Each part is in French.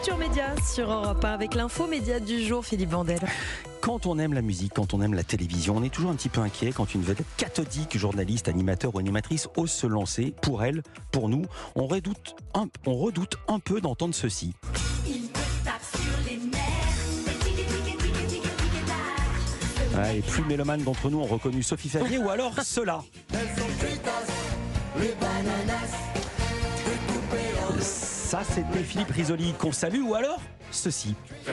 Culture Média sur Europe 1 avec l'info média du jour, Philippe Vandel. Quand on aime la musique, quand on aime la télévision, on est toujours un petit peu inquiet quand une vedette cathodique, journaliste, animateur ou animatrice ose se lancer. Pour elle, pour nous, on redoute un, on redoute un peu d'entendre ceci. Ouais, les plus mélomanes d'entre nous ont reconnu Sophie Favier ou alors cela. Ça, c'était Philippe Risoli qu'on salue ou alors ceci.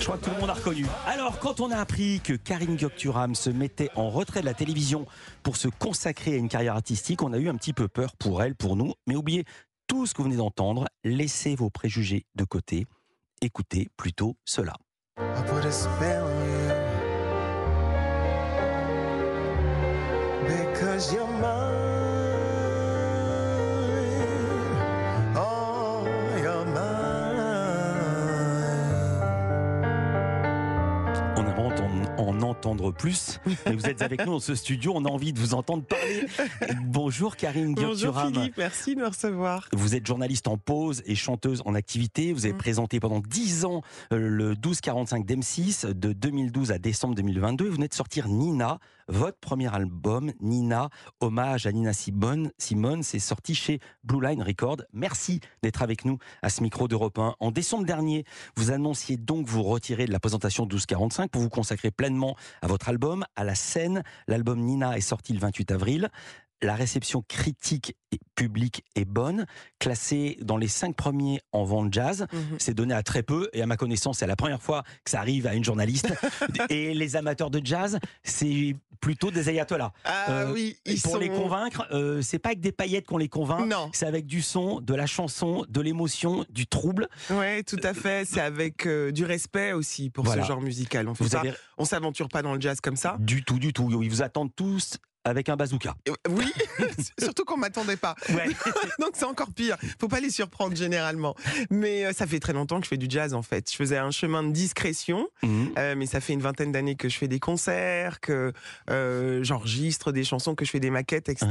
Je crois que tout le monde a reconnu. Alors, quand on a appris que Karine Gokturam se mettait en retrait de la télévision pour se consacrer à une carrière artistique, on a eu un petit peu peur pour elle, pour nous. Mais oubliez tout ce que vous venez d'entendre. Laissez vos préjugés de côté. Écoutez plutôt cela. On aimerait en, en entendre plus, mais vous êtes avec nous dans ce studio, on a envie de vous entendre parler. Bonjour Karine Bonjour. Philippe, merci de me recevoir. Vous êtes journaliste en pause et chanteuse en activité. Vous avez Mm. présenté pendant 10 ans euh, le 1245 d'M6 de 2012 à décembre 2022. Vous venez de sortir Nina, votre premier album, Nina, hommage à Nina Simone. Simone, c'est sorti chez Blue Line Records. Merci d'être avec nous à ce micro d'Europe 1. En décembre dernier, vous annonciez donc vous retirer de la présentation 1245 pour vous consacrer pleinement à votre album, à la scène. L'album Nina est sorti le 28 avril. La réception critique et publique est bonne, classé dans les cinq premiers en vente jazz. Mhm. C'est donné à très peu et à ma connaissance, c'est la première fois que ça arrive à une journaliste. et les amateurs de jazz, c'est plutôt des ayatollahs. Ah Euh, oui, ils pour sont... les convaincre, euh, c'est pas avec des paillettes qu'on les convainc. Non, C'est avec du son, de la chanson, de l'émotion, du trouble. ouais, tout à fait. C'est avec euh, du respect aussi pour Voilà. ce genre musical. On avez On s'aventure pas dans le jazz comme ça. du tout, du tout. Ils vous attendent tous avec un bazooka. Oui, surtout qu'on m'attendait pas. Ouais. Donc c'est encore pire. Faut pas les surprendre généralement. Mais euh, ça fait très longtemps que je fais du jazz en fait. Je faisais un chemin de discrétion, Mhm. euh, mais ça fait une vingtaine d'années que je fais des concerts, que euh, j'enregistre des chansons, que je fais des maquettes, etc.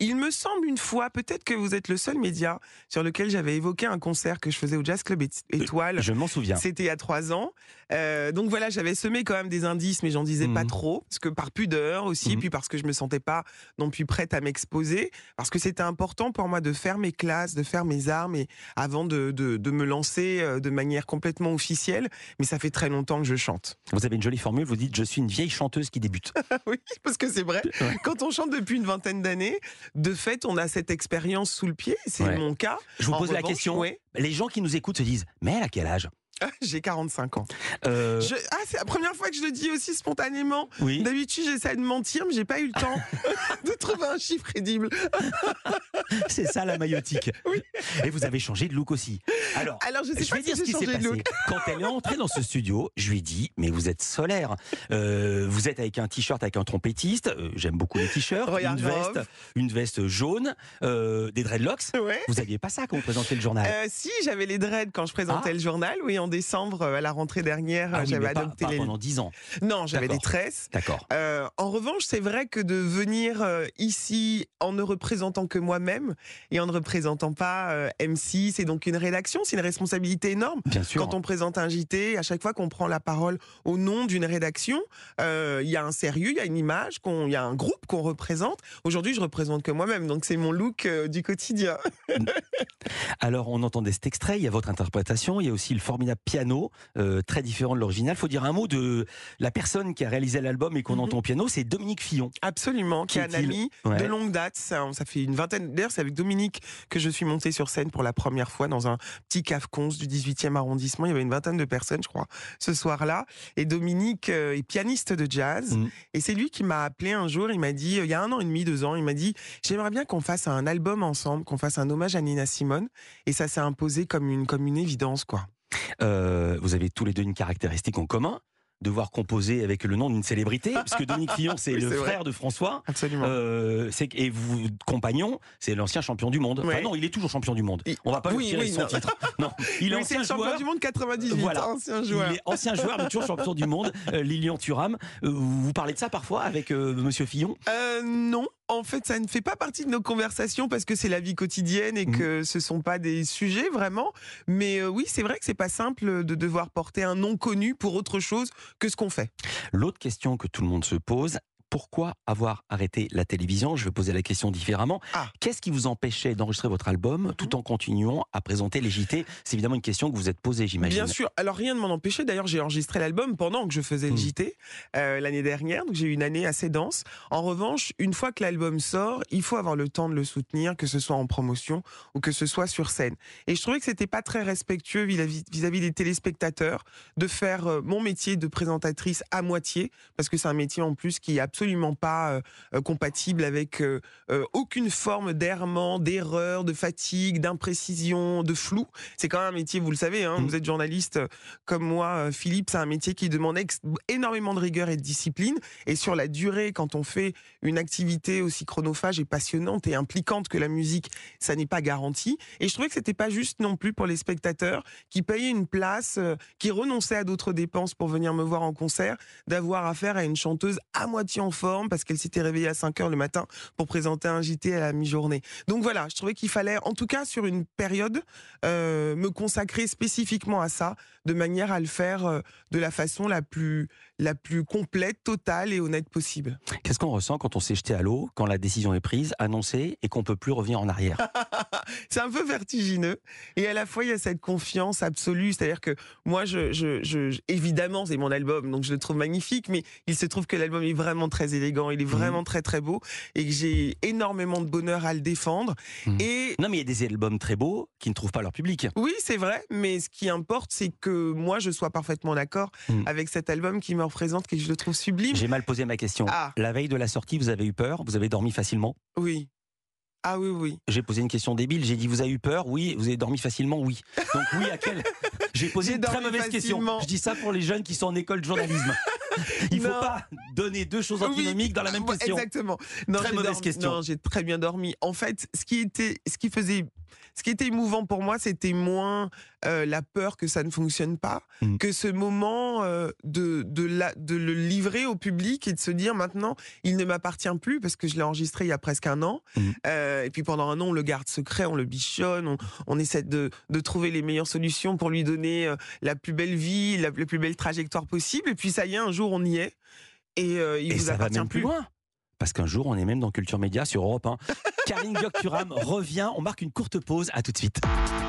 Il me semble une fois, peut-être que vous êtes le seul média sur lequel j'avais évoqué un concert que je faisais au Jazz Club Ét- Étoile. Je m'en souviens. C'était il y a trois ans. Donc voilà, j'avais semé quand même des indices, mais j'en disais pas Mhm. trop, parce que par pudeur aussi, Mhm. puis parce que je me sentais pas non plus prête à m'exposer, parce que c'était important pour moi de faire mes classes, de faire mes armes, et avant de, de, de me lancer euh, de manière complètement officielle. Mais ça fait très longtemps que je chante. Vous avez une jolie formule, vous dites je suis une vieille chanteuse qui débute. oui, parce que c'est vrai. Ouais. Quand on chante depuis une vingtaine d'années, de fait, on a cette expérience sous le pied. C'est Ouais. mon cas. Je vous En pose la question. ouais, Les gens qui nous écoutent se disent mais elle a quel âge? J'ai 45 ans. Euh, Je- Ah, c'est la première fois que je le dis aussi spontanément. Oui. D'habitude, j'essaie de mentir, mais j'ai pas eu le temps de trouver un chiffre crédible. C'est ça la maillotique. Et vous avez changé de look aussi. Alors, Alors, je sais je pas vais si dire ce qui s'est passé. look. Quand elle est entrée dans ce studio, je lui ai dit Mais vous êtes solaire. Euh, vous êtes avec un t-shirt avec un trompettiste. Euh, J'aime beaucoup les t-shirts. Une veste, une veste jaune, des dreadlocks. Ouais. Vous aviez pas ça quand vous présentez le journal si, j'avais les dreads quand je présentais Ah. le journal. Oui, en décembre, euh, à la rentrée dernière, Ah oui, j'avais pas, adopté pas les. pendant 10 ans. Non, j'avais des tresses. D'accord. Euh, en revanche, c'est vrai que de venir euh, ici en ne représentant que moi-même et en ne représentant pas euh, M6, c'est donc une rédaction, c'est une responsabilité énorme. Bien sûr. Quand on présente un JT, à chaque fois qu'on prend la parole au nom d'une rédaction, euh, il y a un sérieux, il y a une image, il y a un groupe qu'on représente. Aujourd'hui, je représente que moi-même, donc c'est mon look euh, du quotidien. Alors, on entendait cet extrait, il y a votre interprétation, il y a aussi le formidable piano, euh, très différent de l'original. faut dire un mot de la personne qui a réalisé l'album et qu'on Mhm. entend au piano, c'est Dominique Fillon. Absolument, qui est un ami Ouais. de longue date. Ça, ça fait une vingtaine. D'ailleurs, c'est avec Dominique que je suis montée sur scène pour la première fois dans un petit cave du 18e arrondissement. Il y avait une vingtaine de personnes, je crois, ce soir-là. Et Dominique euh, est pianiste de jazz. Mhm. Et c'est lui qui m'a appelé un jour. Il m'a dit, euh, il y a un an et demi, deux ans, il m'a dit, j'aimerais bien qu'on fasse un album ensemble, qu'on fasse un hommage à Nina Simone. Et ça s'est imposé comme une, comme une évidence, quoi. Euh, vous avez tous les deux une caractéristique en commun. Devoir composer avec le nom d'une célébrité, parce que Dominique Fillon, c'est Oui, le vrai. frère de François. Absolument. Euh, et vous, compagnon, c'est l'ancien champion du monde. Enfin, Ouais. non, il est toujours champion du monde. On va pas Oui, lui retirer oui, son non. titre. Non, il est Oui, ancien le champion joueur. du monde 98, Voilà. ancien joueur. Il est ancien joueur, mais toujours champion du monde. Euh, Lilian Thuram. Euh, vous parlez de ça parfois avec Monsieur Fillon? Non, en fait, ça ne fait pas partie de nos conversations parce que c'est la vie quotidienne et Mhm. que ce sont pas des sujets vraiment. Mais oui, c'est vrai que c'est pas simple de devoir porter un nom connu pour autre chose que ce qu'on fait. L'autre question que tout le monde se pose, pourquoi avoir arrêté la télévision? Je vais poser la question différemment. Ah. Qu'est-ce qui vous empêchait d'enregistrer votre album tout en continuant à présenter les JT C'est évidemment une question que vous êtes posée, j'imagine. Bien sûr. Alors rien ne m'en empêchait. D'ailleurs, j'ai enregistré l'album pendant que je faisais le Mhm. JT euh, l'année dernière. Donc j'ai eu une année assez dense. En revanche, une fois que l'album sort, il faut avoir le temps de le soutenir, que ce soit en promotion ou que ce soit sur scène. Et je trouvais que c'était pas très respectueux vis-à-vis vis-à-vis des téléspectateurs de faire euh, mon métier de présentatrice à moitié, parce que c'est un métier en plus qui est absolument pas euh, euh, compatible avec euh, aucune forme d'errement, d'erreur, de fatigue, d'imprécision, de flou. C'est quand même un métier, vous le savez, hein, vous êtes journaliste comme moi, Philippe, c'est un métier qui demande énormément de rigueur et de discipline. Et sur la durée, quand on fait une activité aussi chronophage et passionnante et impliquante que la musique, ça n'est pas garanti. Et je trouvais que c'était pas juste non plus pour les spectateurs qui payaient une place, qui renonçaient à d'autres dépenses pour venir me voir en concert, d'avoir affaire à une chanteuse à moitié en parce qu'elle s'était réveillée à 5 heures le matin pour présenter un JT à la mi-journée. Donc voilà, je trouvais qu'il fallait, en tout cas sur une période, euh, me consacrer spécifiquement à ça, de manière à le faire euh, de la façon la plus, la plus complète, totale et honnête possible. Qu'est-ce qu'on ressent quand on s'est jeté à l'eau, quand la décision est prise, annoncée et qu'on peut plus revenir en arrière? C'est un peu vertigineux et à la fois il y a cette confiance absolue, c'est-à-dire que moi, je, je, je- je- évidemment, c'est mon album, donc je le trouve magnifique, mais il se trouve que l'album est vraiment très élégant, il est vraiment très très beau et que j'ai énormément de bonheur à le défendre. Mhm. Et Non, mais il y a des albums très beaux qui ne trouvent pas leur public. Oui, c'est vrai, mais ce qui importe, c'est que moi, je sois parfaitement d'accord Mm. avec cet album qui me représente, que je le trouve sublime. J'ai mal posé ma question. Ah. La veille de la sortie, vous avez eu peur? Vous avez dormi facilement? Oui. Ah oui, oui. J'ai posé une question débile. J'ai dit vous avez eu peur? Oui. Vous avez dormi facilement? Oui. Donc oui à quel? J'ai posé une très mauvaise question. Je dis ça pour les jeunes qui sont en école de journalisme. Il faut Non. pas donner deux choses Oui, antinomiques dans la même question. Exactement. Non, Très mauvaise dormi- question. Non, j'ai très bien dormi. En fait, ce qui était, ce qui faisait, ce qui était émouvant pour moi, c'était moins euh, la peur que ça ne fonctionne pas, Mm. que ce moment euh, de de, la, de le livrer au public et de se dire maintenant, il ne m'appartient plus parce que je l'ai enregistré il y a presque un an. Mm. Euh, et puis pendant un an, on le garde secret, on le bichonne, on, on essaie de, de trouver les meilleures solutions pour lui donner la plus belle vie, la, la plus belle trajectoire possible. Et puis ça y est, un jour, on y est. Et il Et vous ça va appartient même plus loin. Parce qu'un jour, on est même dans Culture Média sur Europe 1. Karine Gokturam revient. On marque une courte pause. À tout de suite.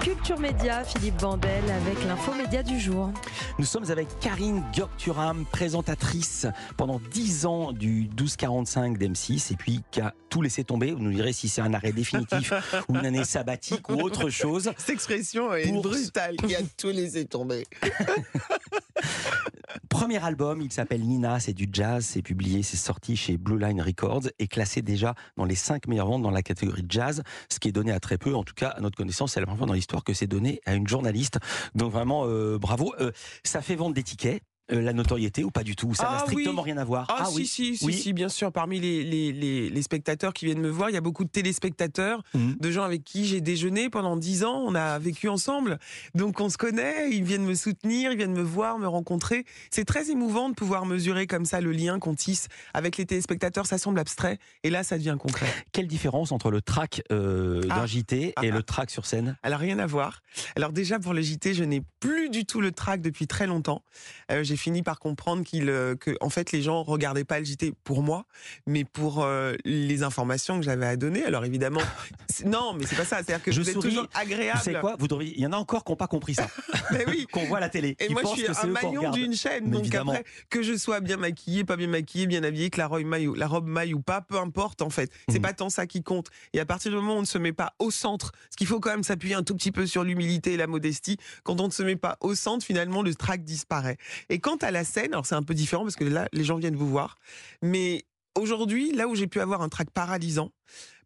Culture Média, Philippe Bandel avec l'info média du jour. Nous sommes avec Karine Gokturam, présentatrice pendant 10 ans du 1245 d'M6 et puis qui a tout laissé tomber. Vous nous direz si c'est un arrêt définitif ou une année sabbatique ou autre chose. Cette expression est Pour- brutale, qui a tout laissé tomber. Premier album, il s'appelle Nina, c'est du jazz, c'est publié, c'est sorti chez Blue Line Records et classé déjà dans les 5 meilleures ventes dans la catégorie jazz, ce qui est donné à très peu, en tout cas à notre connaissance, c'est la première fois dans l'histoire que c'est donné à une journaliste. Donc vraiment, euh, bravo. Euh, ça fait vendre des tickets, euh, la notoriété ou pas du tout Ça n'a Ah strictement oui. rien à voir. Ah, si, si, si, Oui. si, bien sûr. Parmi les, les, les, les spectateurs qui viennent me voir, il y a beaucoup de téléspectateurs, Mhm. de gens avec qui j'ai déjeuné pendant 10 ans. On a vécu ensemble. Donc on se connaît, ils viennent me soutenir, ils viennent me voir, me rencontrer. C'est très émouvant de pouvoir mesurer comme ça le lien qu'on tisse avec les téléspectateurs. Ça semble abstrait. Et là, ça devient concret. Quelle différence entre le track euh, d'un Ah. JT Ah, et ah. le track sur scène? Alors rien à voir. Alors déjà pour le JT, je n'ai plus du tout le track depuis très longtemps. Euh, j'ai fini par comprendre qu'il, euh, que en fait les gens regardaient pas le JT pour moi, mais pour euh, les informations que j'avais à donner. Alors évidemment, c'est- non, mais c'est pas ça. C'est-à-dire que Je souris. toujours agréable. savez quoi Vous devriez... Il y en a encore qui n'ont pas compris ça, Mais oui. qu'on voit à la télé. Et moi, je suis c'est un maillon d'une chaîne. Mais donc évidemment. après, que je sois bien maquillée, pas bien maquillée, bien habillée, que la robe maille ou, la robe maille ou pas, peu importe en fait. C'est Mhm. pas tant ça qui compte. Et à partir du moment où on ne se met pas au centre, ce qu'il faut quand même s'appuyer un tout petit peu sur l'humilité et la modestie, quand on ne se met pas au centre, finalement, le track disparaît. Et quant à la scène, alors c'est un peu différent parce que là, les gens viennent vous voir. Mais aujourd'hui, là où j'ai pu avoir un track paralysant,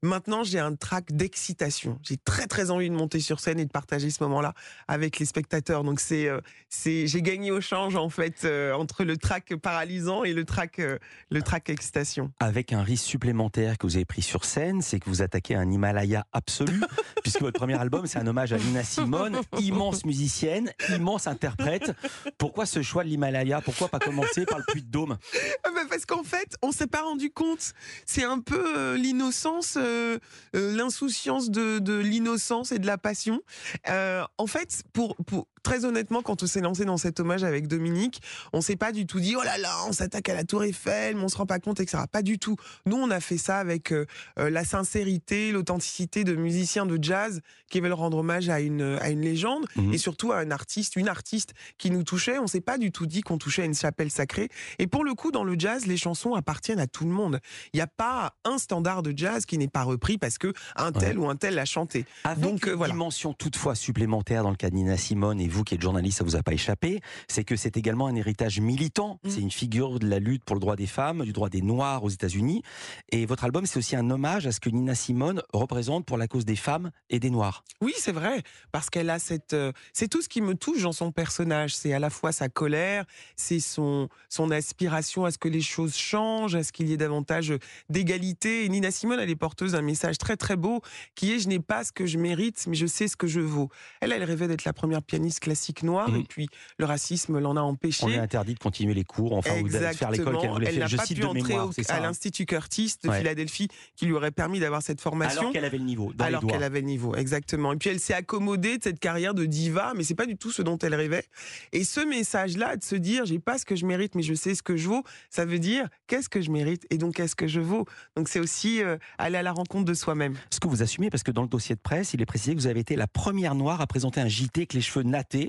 Maintenant, j'ai un trac d'excitation. J'ai très très envie de monter sur scène et de partager ce moment-là avec les spectateurs. Donc c'est euh, c'est j'ai gagné au change en fait euh, entre le trac paralysant et le trac euh, le trac excitation. Avec un risque supplémentaire que vous avez pris sur scène, c'est que vous attaquez un Himalaya absolu, puisque votre premier album c'est un hommage à Nina Simone, immense musicienne, immense interprète. Pourquoi ce choix de l'Himalaya? Pourquoi pas commencer par le Puy de Dôme? Ah bah Parce qu'en fait, on s'est pas rendu compte. C'est un peu l'innocence euh, euh, l'insouciance de, de l'innocence et de la passion. Euh, en fait, pour, pour, très honnêtement, quand on s'est lancé dans cet hommage avec Dominique, on s'est pas du tout dit oh là là, on s'attaque à la Tour Eiffel, mais on se rend pas compte, etc. Pas du tout. Nous, on a fait ça avec euh, euh, la sincérité, l'authenticité de musiciens de jazz qui veulent rendre hommage à une à une légende Mhm. et surtout à un artiste, une artiste qui nous touchait. On s'est pas du tout dit qu'on touchait à une chapelle sacrée. Et pour le coup, dans le jazz, les chansons appartiennent à tout le monde. Il n'y a pas un standard de jazz qui n'est pas repris parce que un tel ou un tel l'a chanté. Avec Donc, une euh, voilà. dimension toutefois supplémentaire dans le cas de Nina Simone, et vous qui êtes journaliste, ça vous a pas échappé, c'est que c'est également un héritage militant. Mm. C'est une figure de la lutte pour le droit des femmes, du droit des Noirs aux États-Unis. Et votre album, c'est aussi un hommage à ce que Nina Simone représente pour la cause des femmes et des Noirs. Oui, c'est vrai, parce qu'elle a cette, euh, c'est tout ce qui me touche dans son personnage. C'est à la fois sa colère, c'est son son aspiration à ce que les choses changent, à ce qu'il y ait davantage d'égalité. Et Nina Simone, elle est porteuse d'un message très très beau qui est je n'ai pas ce que je mérite, mais je sais ce que je vaux. Elle, elle rêvait d'être la première pianiste classique noire, Mhm. et puis le racisme l'en a empêché. On est interdit de continuer les cours, enfin, ou de faire l'école qu'elle voulait Elle faire. n'a pas pu de entrer mémoire, au- à l'Institut Curtis de Ouais. Philadelphie, qui lui aurait permis d'avoir cette formation. Alors qu'elle avait le niveau, dans alors qu'elle avait le niveau, exactement. Et puis elle s'est accommodée de cette carrière de diva, mais c'est pas du tout ce dont elle rêvait. Et ce message-là, de se dire, j'ai pas ce que je mérite, mais je sais ce que je vaux, ça veut dire qu'est-ce que je mérite et donc qu'est-ce que je vaux? Donc c'est aussi euh, aller à la rencontre de soi-même. Ce que vous assumez, parce que dans le dossier de presse, il est précisé que vous avez été la première Noire à présenter un JT avec les cheveux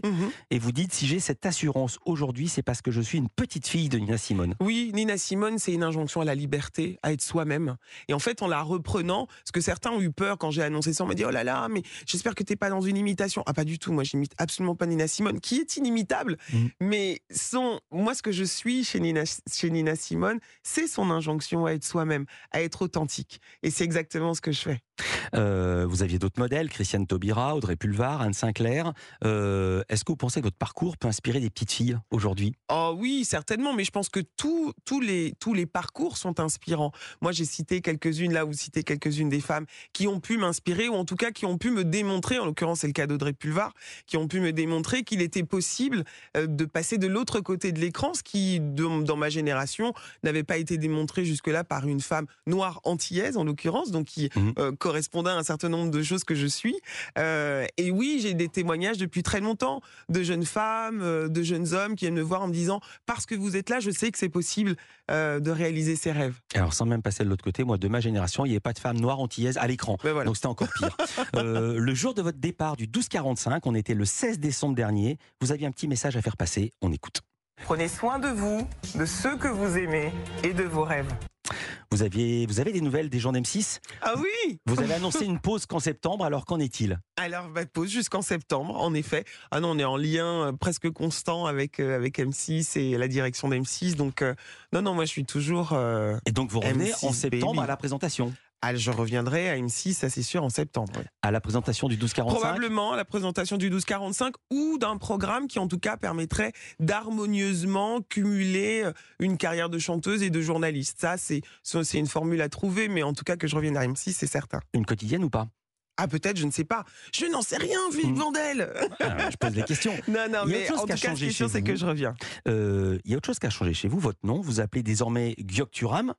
Mhm. et vous dites si j'ai cette assurance aujourd'hui, c'est parce que je suis une petite fille de Nina Simone. Oui, Nina Simone, c'est une injonction à la liberté, à être soi-même. Et en fait, en la reprenant, parce que certains ont eu peur quand j'ai annoncé ça, on m'a dit oh là là, mais j'espère que t'es pas dans une imitation. Ah pas du tout, moi j'imite absolument pas Nina Simone, qui est inimitable. Mhm. Mais son, moi ce que je suis chez Nina, chez Nina Simone, c'est son injonction à être soi-même, à être authentique. Et c'est exactement ce que je fais. Euh, vous aviez d'autres modèles, Christiane Taubira, Audrey Pulvar, Anne Sinclair. Euh, Est-ce que vous pensez que votre parcours peut inspirer des petites filles aujourd'hui? Oh oui, certainement, mais je pense que tous les, tous les parcours sont inspirants. Moi, j'ai cité quelques-unes, là, vous citez quelques-unes des femmes qui ont pu m'inspirer, ou en tout cas qui ont pu me démontrer, en l'occurrence c'est le cas d'Audrey Pulvar, qui ont pu me démontrer qu'il était possible euh, de passer de l'autre côté de l'écran, ce qui, dans ma génération, n'avait pas été démontré jusque-là par une femme noire antillaise, en l'occurrence, donc qui euh, correspondait à un certain nombre de choses que je suis. Euh, et oui, j'ai des témoignages depuis très longtemps de jeunes femmes, euh, de jeunes hommes qui viennent me voir en me disant parce que vous êtes là, je sais que c'est possible euh, de réaliser ses rêves. Alors sans même passer de l'autre côté, moi de ma génération, il n'y avait pas de femme noire antillaise à l'écran. Ben voilà. Donc c'était encore pire. Euh, le jour de votre départ du 12-45, on était le 16 décembre dernier, vous aviez un petit message à faire passer, on écoute. Prenez soin de vous, de ceux que vous aimez et de vos rêves. Vous, aviez, vous avez des nouvelles des gens d'M6 Ah oui Vous avez annoncé une pause qu'en septembre, alors qu'en est-il? Alors, bah, pause jusqu'en septembre, en effet. Ah non, on est en lien euh, presque constant avec, euh, avec M6 et la direction d'M6. Donc, euh, non, non, moi, je suis toujours. euh, Et donc vous revenez M6 en septembre baby. à la présentation ah, je reviendrai à M6, ça c'est sûr, en septembre. ouais. À la présentation du 12-45 Probablement à la présentation du 1245 ou d'un programme qui en tout cas permettrait d'harmonieusement cumuler euh, une carrière de chanteuse et de journaliste. Ça, c'est une formule à trouver, mais en tout cas que je revienne à M6, c'est certain. Une quotidienne ou pas? Ah peut-être, je ne sais pas. Je n'en sais rien, Philippe Mm. Vandel. Ah, Je pose des questions. non, non, mais en tout cas, ce changé chez c'est que je reviens. Euh, Il y a autre chose qui a changé chez vous, votre nom. Vous appelez désormais Gyokturam.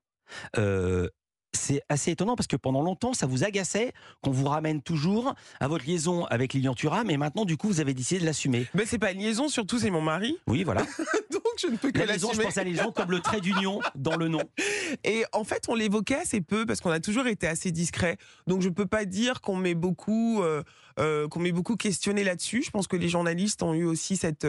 Euh, c'est assez étonnant parce que pendant longtemps, ça vous agaçait qu'on vous ramène toujours à votre liaison avec Lilian Thuram et maintenant, du coup, vous avez décidé de l'assumer. Mais c'est pas une liaison, surtout c'est mon mari, Oui, voilà. donc je ne peux que La liaison, je pense à les gens comme le trait d'union dans le nom. Et en fait, on l'évoquait assez peu parce qu'on a toujours été assez discret. Donc, je peux pas dire qu'on m'ait beaucoup, euh, euh, qu'on m'ait beaucoup questionné là-dessus. Je pense que les journalistes ont eu aussi cette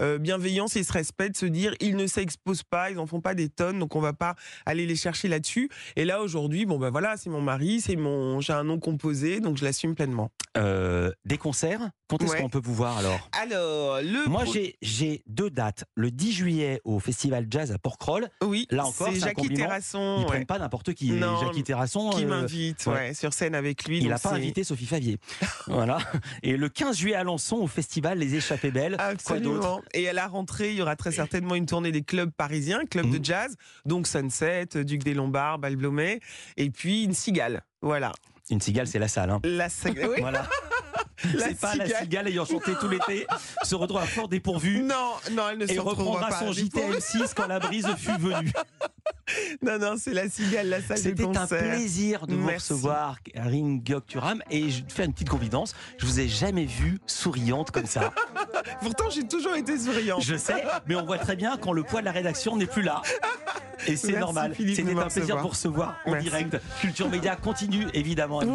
euh, bienveillance et ce respect de se dire ils ne s'exposent pas, ils en font pas des tonnes, donc on va pas aller les chercher là-dessus. Et là, aujourd'hui, bon ben voilà, c'est mon mari, c'est mon, j'ai un nom composé, donc je l'assume pleinement. Euh, des concerts? Quand est-ce Ouais. qu'on peut vous voir alors? Alors, le. Moi, pro- j'ai deux dates. Le 10 juillet au Festival Jazz à Porquerolles. Oui, là encore, c'est Jackie. Terrasson. Ils ouais, prennent pas n'importe qui. Non, Jackie Terrasson. Qui euh, m'invite ouais. sur scène avec lui. il n'a pas invité Sophie Favier. voilà. Et le 15 juillet à Alençon au festival Les Échappées Belles. Absolument. Et à la rentrée, il y aura très certainement une tournée des clubs parisiens, clubs de jazz, donc Sunset, Duc des Lombards, Bal Blomet, et puis une cigale. Voilà. Une cigale, c'est la salle. hein. La, cig- oui, Voilà. la C'est pas la cigale. cigale ayant chanté tout l'été, se retrouve à fort dépourvu. Non, non, elle ne se retrouvera reprendra pas. son JT à M6 quand la brise fut venue. Non, non, c'est la cigale, la salle C'était un plaisir de vous Merci. recevoir, Karine Gokturam. Et je faire une petite confidence. Je vous ai jamais vue souriante comme ça. Pourtant, j'ai toujours été souriante. Je sais, mais on voit très bien quand le poids de la rédaction n'est plus là. Et c'est normal. C'était un plaisir de vous recevoir en Merci. direct. Culture Média continue, évidemment.